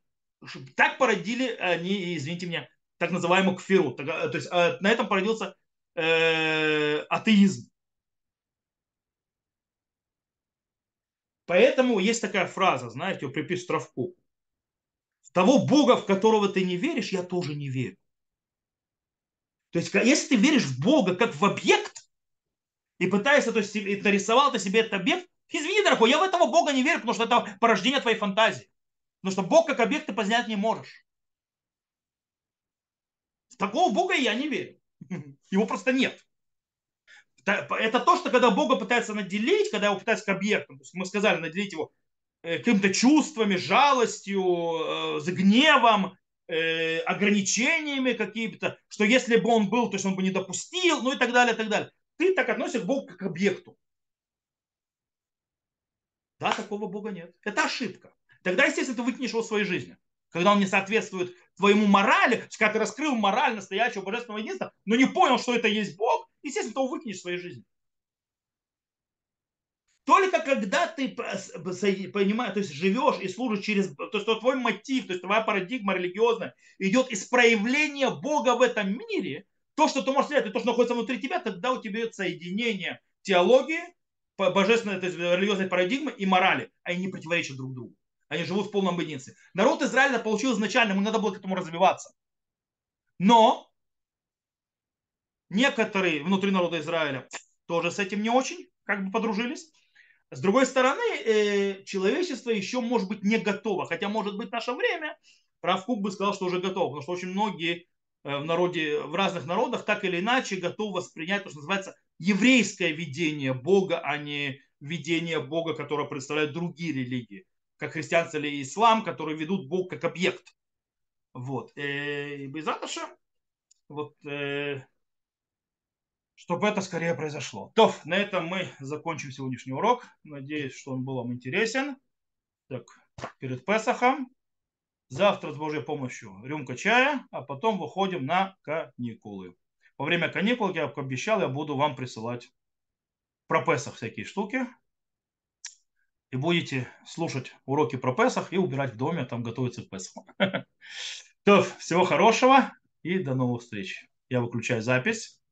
Так породили они, извините меня, так называемую кфиру. Э, то есть э, на этом породился э, атеизм. Поэтому есть такая фраза, знаете, припис Травку. Того Бога, в которого ты не веришь, я тоже не верю. То есть, если ты веришь в Бога как в объект, и пытаешься, то есть, нарисовал ты себе этот объект, извини, дорогой, я в этого Бога не верю, потому что это порождение твоей фантазии. Потому что Бог как объект ты познать не можешь. В такого Бога я не верю. Его просто нет. Это то, что когда Бога пытается наделить, когда его пытаются к объектам, то есть мы сказали, наделить его э, какими-то чувствами, жалостью, э, гневом, э, ограничениями какими-то, что если бы он был, то есть он бы не допустил, ну и так далее, и так далее. Ты так относишься к Богу как к объекту. Да, такого Бога нет. Это ошибка. Тогда, естественно, ты выкинешь его в своей жизни. Когда он не соответствует твоему морали, когда ты раскрыл мораль настоящего божественного единства, но не понял, что это есть Бог, естественно, того выкинешь в своей жизни. Только когда ты понимаешь, то есть живешь и служишь через, то есть твой мотив, то есть твоя парадигма религиозная идет из проявления Бога в этом мире, то, что ты можешь сделать, то, что находится внутри тебя, тогда у тебя идет соединение теологии, божественной, то есть религиозной парадигмы и морали. Они не противоречат друг другу. Они живут в полном единстве. Народ Израиля получил изначально, ему надо было к этому развиваться. Но некоторые внутри народа Израиля тоже с этим не очень как бы подружились. С другой стороны, э, человечество еще может быть не готово. Хотя может быть наше время, Прав Кук бы сказал, что уже готово. Потому что очень многие э, в народе, в разных народах так или иначе готовы воспринять то, что называется еврейское видение Бога, а не видение Бога, которое представляют другие религии, как христианство или ислам, которые ведут Бог как объект. Вот. Э, и без вот чтобы это скорее произошло. То, на этом мы закончим сегодняшний урок. Надеюсь, что он был вам интересен. Так, перед Песохом. Завтра с Божьей помощью рюмка чая, а потом выходим на каникулы. Во время каникул, я обещал, я буду вам присылать про Песах всякие штуки. И будете слушать уроки про Песах и убирать в доме, там готовиться к Песаху. То, всего хорошего и до новых встреч. Я выключаю запись.